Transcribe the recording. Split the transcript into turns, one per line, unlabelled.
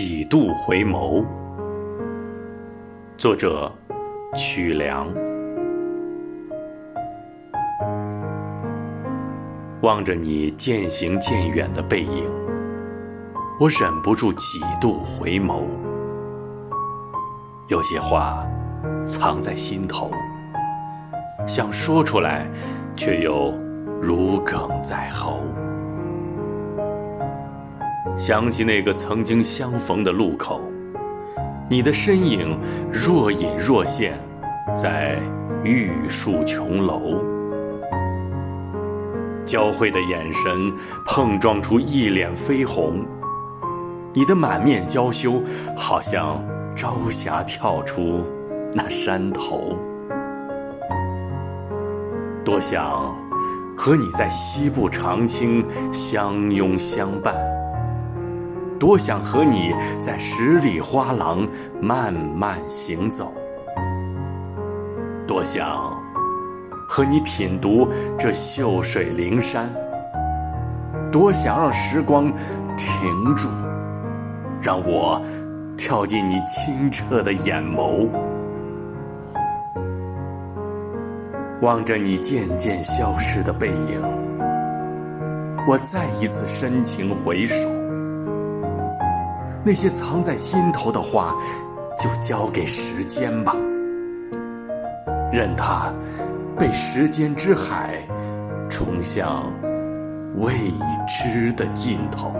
几度回眸。作者：曲梁。望着你渐行渐远的背影，我忍不住几度回眸。有些话藏在心头，想说出来，却又如鲠在喉。想起那个曾经相逢的路口，你的身影若隐若现，在玉树琼楼，交汇的眼神碰撞出一脸绯红，你的满面娇羞，好像朝霞跳出那山头。多想和你在西部长青相拥相伴。多想和你在十里花廊慢慢行走，多想和你品读这秀水灵山，多想让时光停住，让我跳进你清澈的眼眸，望着你渐渐消失的背影，我再一次深情回首。那些藏在心头的话，就交给时间吧，任它被时间之海冲向未知的尽头。